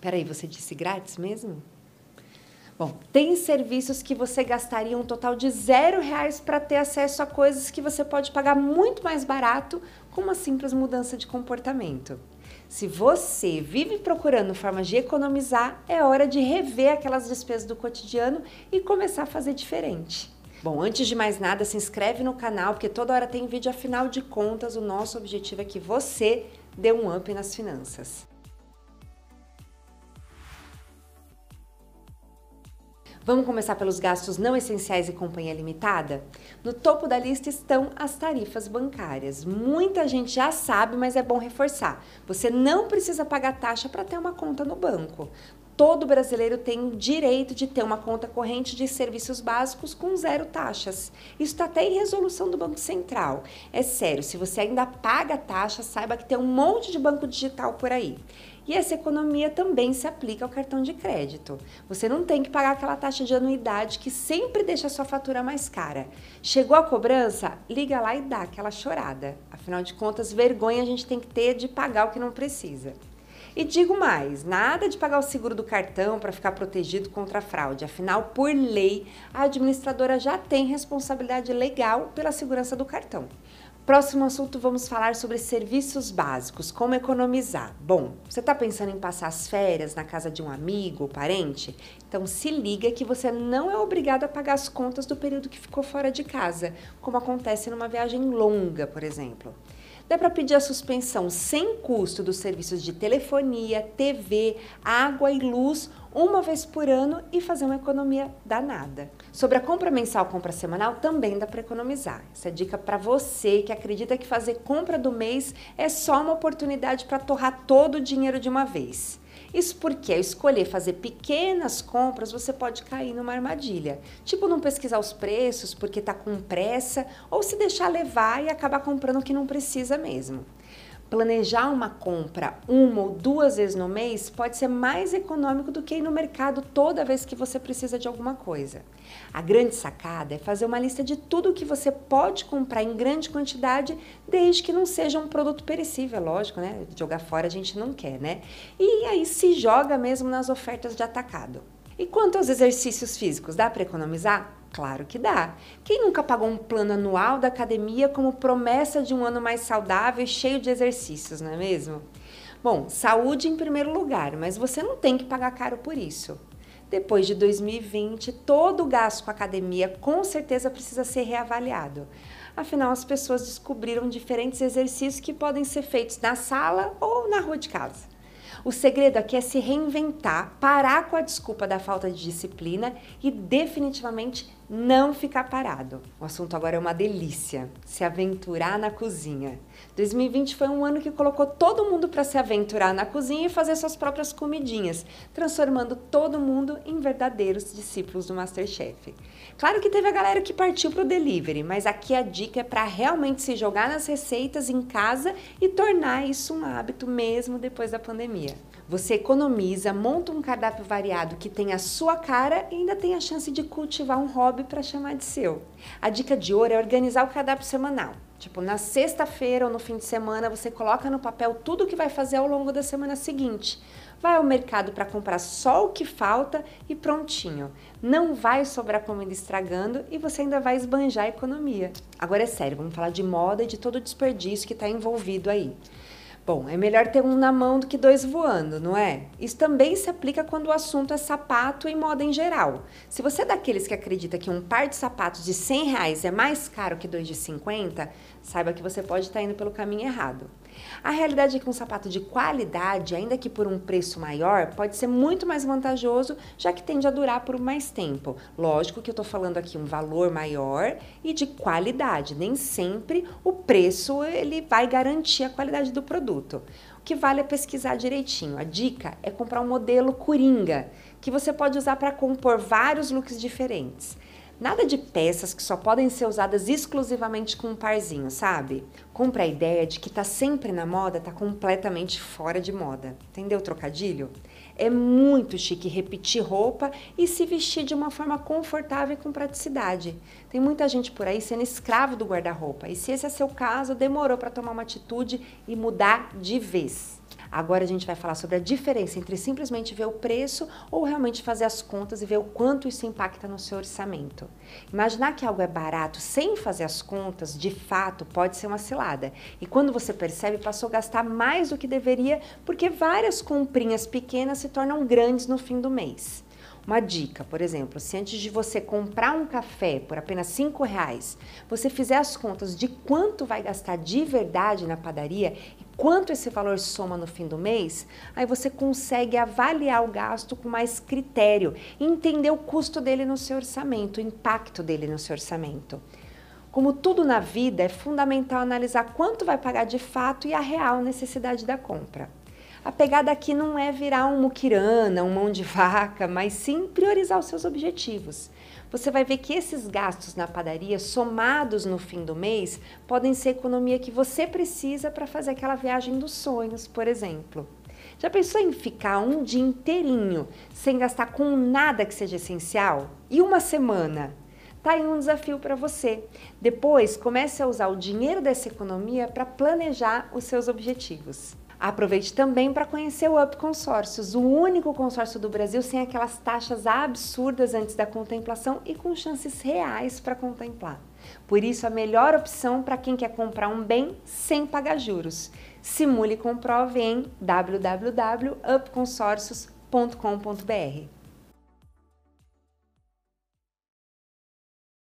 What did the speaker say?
Peraí, você disse grátis mesmo? Bom, tem serviços que você gastaria um total de zero reais para ter acesso a coisas que você pode pagar muito mais barato com uma simples mudança de comportamento. Se você vive procurando formas de economizar, é hora de rever aquelas despesas do cotidiano e começar a fazer diferente. Bom, antes de mais nada, se inscreve no canal, porque toda hora tem vídeo, afinal de contas, o nosso objetivo é que você dê um up nas finanças. Vamos começar pelos gastos não essenciais e companhia limitada? No topo da lista estão as tarifas bancárias. Muita gente já sabe, mas é bom reforçar. Você não precisa pagar taxa para ter uma conta no banco. Todo brasileiro tem o direito de ter uma conta corrente de serviços básicos com zero taxas. Isso está até em resolução do Banco Central. É sério, se você ainda paga taxa, saiba que tem um monte de banco digital por aí. E essa economia também se aplica ao cartão de crédito. Você não tem que pagar aquela taxa de anuidade que sempre deixa a sua fatura mais cara. Chegou a cobrança? Liga lá e dá aquela chorada. Afinal de contas, vergonha a gente tem que ter de pagar o que não precisa. E digo mais, nada de pagar o seguro do cartão para ficar protegido contra a fraude. Afinal, por lei, a administradora já tem responsabilidade legal pela segurança do cartão. Próximo assunto, vamos falar sobre serviços básicos, como economizar. Bom, você está pensando em passar as férias na casa de um amigo ou parente? Então se liga que você não é obrigado a pagar as contas do período que ficou fora de casa, como acontece numa viagem longa, por exemplo. Dá para pedir a suspensão sem custo dos serviços de telefonia, TV, água e luz uma vez por ano e fazer uma economia danada. Sobre a compra mensal, compra semanal, também dá para economizar. Essa é dica para você que acredita que fazer compra do mês é só uma oportunidade para torrar todo o dinheiro de uma vez. Isso porque, ao escolher fazer pequenas compras, você pode cair numa armadilha. Tipo, não pesquisar os preços porque está com pressa, ou se deixar levar e acabar comprando o que não precisa mesmo. Planejar uma compra uma ou duas vezes no mês pode ser mais econômico do que ir no mercado toda vez que você precisa de alguma coisa. A grande sacada é fazer uma lista de tudo que você pode comprar em grande quantidade, desde que não seja um produto perecível, lógico, né? Jogar fora a gente não quer, né? E aí se joga mesmo nas ofertas de atacado. E quanto aos exercícios físicos, dá para economizar? Claro que dá. Quem nunca pagou um plano anual da academia como promessa de um ano mais saudável e cheio de exercícios, não é mesmo? Bom, saúde em primeiro lugar, mas você não tem que pagar caro por isso. Depois de 2020, todo o gasto com a academia com certeza precisa ser reavaliado. Afinal, as pessoas descobriram diferentes exercícios que podem ser feitos na sala ou na rua de casa. O segredo aqui é se reinventar, parar com a desculpa da falta de disciplina e definitivamente não ficar parado. O assunto agora é uma delícia: se aventurar na cozinha. 2020 foi um ano que colocou todo mundo para se aventurar na cozinha e fazer suas próprias comidinhas, transformando todo mundo em verdadeiros discípulos do Masterchef. Claro que teve a galera que partiu para o delivery, mas aqui a dica é para realmente se jogar nas receitas em casa e tornar isso um hábito mesmo depois da pandemia. Você economiza, monta um cardápio variado que tem a sua cara e ainda tem a chance de cultivar um hobby para chamar de seu. A dica de ouro é organizar o cardápio semanal. Tipo, na sexta-feira ou no fim de semana, você coloca no papel tudo o que vai fazer ao longo da semana seguinte. Vai ao mercado para comprar só o que falta e prontinho. Não vai sobrar comida estragando e você ainda vai esbanjar a economia. Agora é sério, vamos falar de moda e de todo o desperdício que está envolvido aí. Bom, é melhor ter um na mão do que dois voando, não é? Isso também se aplica quando o assunto é sapato e moda em geral. Se você é daqueles que acredita que um par de sapatos de 100 reais é mais caro que dois de 50, saiba que você pode estar indo pelo caminho errado. A realidade é que um sapato de qualidade, ainda que por um preço maior, pode ser muito mais vantajoso, já que tende a durar por mais tempo. Lógico que eu estou falando aqui um valor maior e de qualidade. Nem sempre o preço ele vai garantir a qualidade do produto. O que vale é pesquisar direitinho. A dica é comprar um modelo coringa, que você pode usar para compor vários looks diferentes. Nada de peças que só podem ser usadas exclusivamente com um parzinho, sabe? Compra a ideia de que tá sempre na moda, tá completamente fora de moda. Entendeu o trocadilho? É muito chique repetir roupa e se vestir de uma forma confortável e com praticidade. Tem muita gente por aí sendo escravo do guarda-roupa. E se esse é seu caso, demorou para tomar uma atitude e mudar de vez. Agora a gente vai falar sobre a diferença entre simplesmente ver o preço ou realmente fazer as contas e ver o quanto isso impacta no seu orçamento. Imaginar que algo é barato sem fazer as contas, de fato, pode ser uma cilada. E quando você percebe, passou a gastar mais do que deveria, porque várias comprinhas pequenas se tornam grandes no fim do mês. Uma dica, por exemplo, se antes de você comprar um café por apenas cinco reais, você fizer as contas de quanto vai gastar de verdade na padaria e quanto esse valor soma no fim do mês, aí você consegue avaliar o gasto com mais critério entender o custo dele no seu orçamento, o impacto dele no seu orçamento. Como tudo na vida, é fundamental analisar quanto vai pagar de fato e a real necessidade da compra. A pegada aqui não é virar um muquirana, um mão de vaca, mas sim priorizar os seus objetivos. Você vai ver que esses gastos na padaria, somados no fim do mês, podem ser economia que você precisa para fazer aquela viagem dos sonhos, por exemplo. Já pensou em ficar um dia inteirinho sem gastar com nada que seja essencial? E uma semana? Tá aí um desafio para você. Depois, comece a usar o dinheiro dessa economia para planejar os seus objetivos. Aproveite também para conhecer o Up Consórcios, o único consórcio do Brasil sem aquelas taxas absurdas antes da contemplação e com chances reais para contemplar. Por isso, a melhor opção para quem quer comprar um bem sem pagar juros. Simule e comprove em www.upconsórcios.com.br.